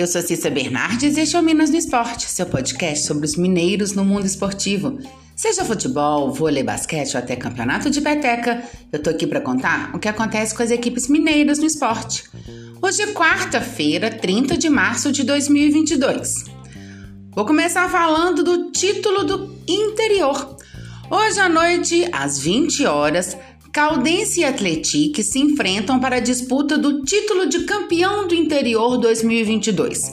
Eu sou Cissa Bernardes e este é o Minas no Esporte, seu podcast sobre os mineiros no mundo esportivo. Seja futebol, vôlei, basquete ou até campeonato de peteca, eu tô aqui para contar o que acontece com as equipes mineiras no esporte. Hoje é quarta-feira, 30 de março de 2022. Vou começar falando do título do interior. Hoje à noite, às 20 horas, Caldense e Atletique se enfrentam para a disputa do título de campeão do interior 2022.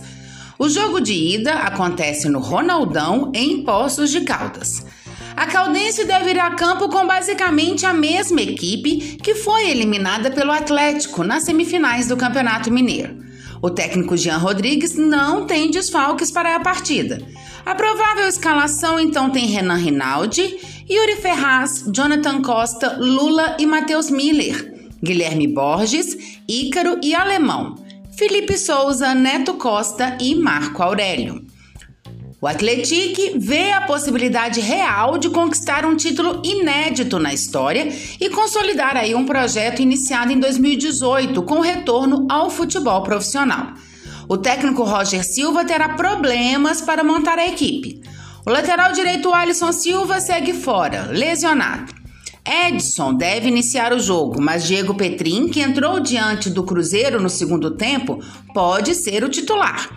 O jogo de ida acontece no Ronaldão, em Poços de Caldas. A Caldense deve ir a campo com basicamente a mesma equipe que foi eliminada pelo Atlético nas semifinais do Campeonato Mineiro. O técnico Jean Rodrigues não tem desfalques para a partida. A provável escalação então tem Renan Rinaldi, Yuri Ferraz, Jonathan Costa, Lula e Matheus Miller, Guilherme Borges, Ícaro e Alemão, Felipe Souza, Neto Costa e Marco Aurélio. O Atletique vê a possibilidade real de conquistar um título inédito na história e consolidar aí um projeto iniciado em 2018 com retorno ao futebol profissional. O técnico Roger Silva terá problemas para montar a equipe. O lateral direito Alisson Silva segue fora, lesionado. Edson deve iniciar o jogo, mas Diego Petrin, que entrou diante do Cruzeiro no segundo tempo, pode ser o titular.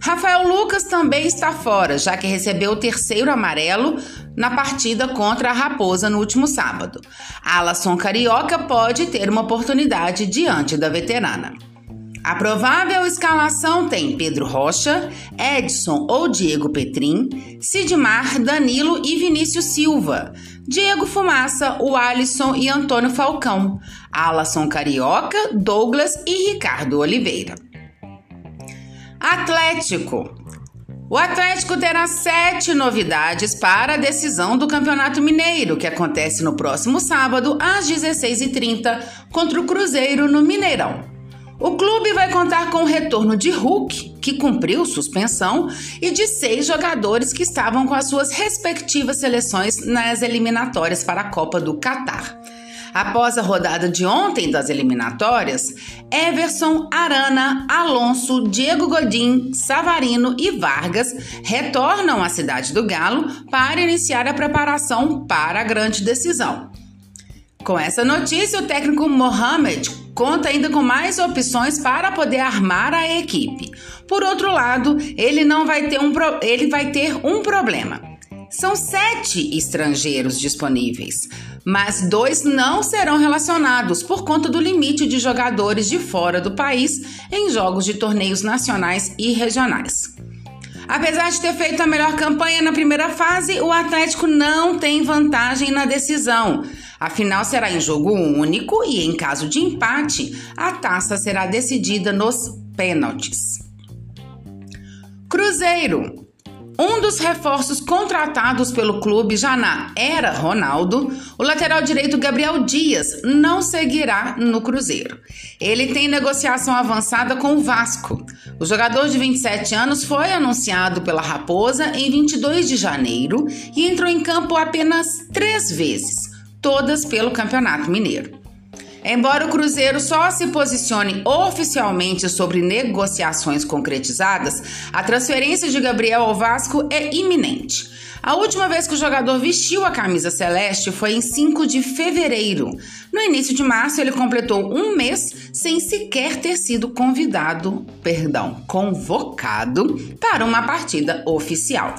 Rafael Lucas também está fora, já que recebeu o terceiro amarelo na partida contra a Raposa no último sábado. Alasson Carioca pode ter uma oportunidade diante da veterana. A provável escalação tem Pedro Rocha, Edson ou Diego Petrin, Sidmar, Danilo e Vinícius Silva, Diego Fumaça, o Alisson e Antônio Falcão, Alasson Carioca, Douglas e Ricardo Oliveira. Atlético. O Atlético terá sete novidades para a decisão do Campeonato Mineiro, que acontece no próximo sábado, às 16h30, contra o Cruzeiro no Mineirão. O clube vai contar com o retorno de Hulk, que cumpriu suspensão, e de seis jogadores que estavam com as suas respectivas seleções nas eliminatórias para a Copa do Catar. Após a rodada de ontem das eliminatórias, Everson, Arana, Alonso, Diego Godin, Savarino e Vargas retornam à cidade do Galo para iniciar a preparação para a grande decisão. Com essa notícia, o técnico Mohamed conta ainda com mais opções para poder armar a equipe. Por outro lado, ele não vai ter um, pro... ele vai ter um problema. São sete estrangeiros disponíveis, mas dois não serão relacionados por conta do limite de jogadores de fora do país em jogos de torneios nacionais e regionais. Apesar de ter feito a melhor campanha na primeira fase, o Atlético não tem vantagem na decisão. A final será em jogo único e, em caso de empate, a taça será decidida nos pênaltis. Cruzeiro. Um dos reforços contratados pelo clube já na era Ronaldo, o lateral direito Gabriel Dias não seguirá no Cruzeiro. Ele tem negociação avançada com o Vasco. O jogador de 27 anos foi anunciado pela Raposa em 22 de janeiro e entrou em campo apenas três vezes todas pelo Campeonato Mineiro. Embora o Cruzeiro só se posicione oficialmente sobre negociações concretizadas, a transferência de Gabriel ao Vasco é iminente. A última vez que o jogador vestiu a camisa celeste foi em 5 de fevereiro. No início de março, ele completou um mês sem sequer ter sido convidado, perdão, convocado para uma partida oficial.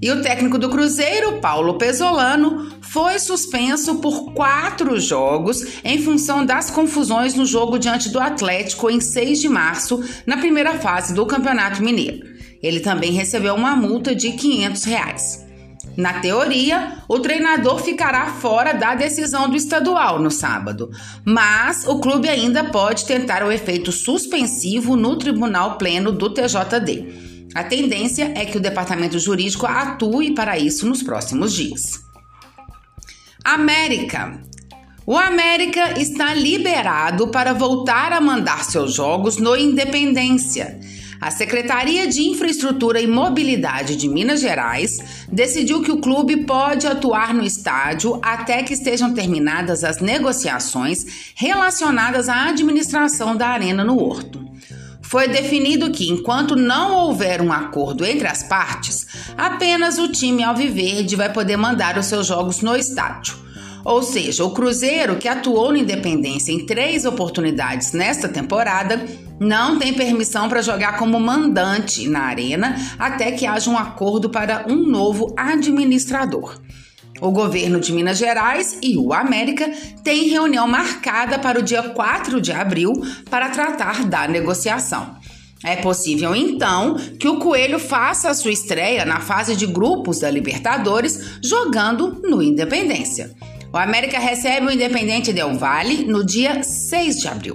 E o técnico do Cruzeiro, Paulo Pesolano, foi suspenso por quatro jogos em função das confusões no jogo diante do Atlético em 6 de março, na primeira fase do Campeonato Mineiro. Ele também recebeu uma multa de 500 reais. Na teoria, o treinador ficará fora da decisão do estadual no sábado, mas o clube ainda pode tentar o efeito suspensivo no Tribunal Pleno do TJD. A tendência é que o departamento jurídico atue para isso nos próximos dias. América. O América está liberado para voltar a mandar seus jogos no Independência. A Secretaria de Infraestrutura e Mobilidade de Minas Gerais decidiu que o clube pode atuar no estádio até que estejam terminadas as negociações relacionadas à administração da Arena no Horto. Foi definido que, enquanto não houver um acordo entre as partes, apenas o time Alviverde vai poder mandar os seus jogos no estádio. Ou seja, o Cruzeiro, que atuou no Independência em três oportunidades nesta temporada, não tem permissão para jogar como mandante na arena até que haja um acordo para um novo administrador. O governo de Minas Gerais e o América têm reunião marcada para o dia 4 de abril para tratar da negociação. É possível, então, que o Coelho faça a sua estreia na fase de grupos da Libertadores jogando no Independência. O América recebe o Independente Del Valle no dia 6 de abril.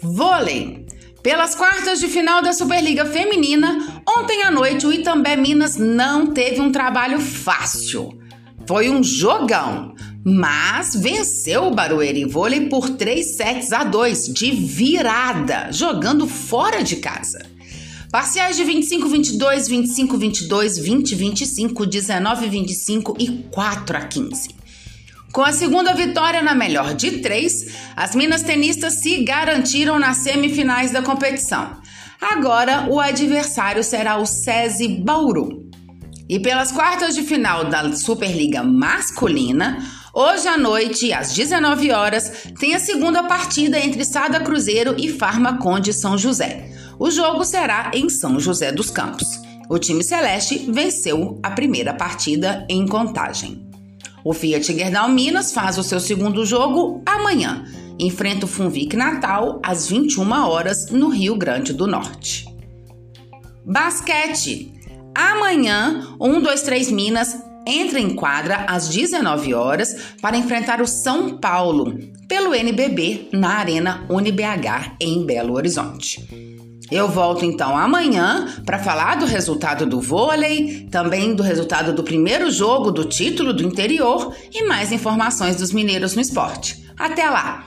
Vôlei. Pelas quartas de final da Superliga Feminina, ontem à noite o Itambé Minas não teve um trabalho fácil. Foi um jogão, mas venceu o Barueri Vôlei por 3 sets a 2 de virada, jogando fora de casa. Parciais de 25, 22, 25, 22, 20, 25, 19, 25 e 4 a 15. Com a segunda vitória na melhor de três, as minas tenistas se garantiram nas semifinais da competição. Agora o adversário será o SESI Bauru. E pelas quartas de final da Superliga Masculina, hoje à noite, às 19 horas, tem a segunda partida entre Sada Cruzeiro e Farmaconde São José. O jogo será em São José dos Campos. O time celeste venceu a primeira partida em contagem. O Fiat Gerdau Minas faz o seu segundo jogo amanhã. Enfrenta o Funvic Natal às 21 horas no Rio Grande do Norte. Basquete. Amanhã, 1, 2, 3 Minas entra em quadra às 19 horas para enfrentar o São Paulo pelo NBB na Arena UniBH em Belo Horizonte. Eu volto então amanhã para falar do resultado do vôlei, também do resultado do primeiro jogo do título do interior e mais informações dos mineiros no esporte. Até lá!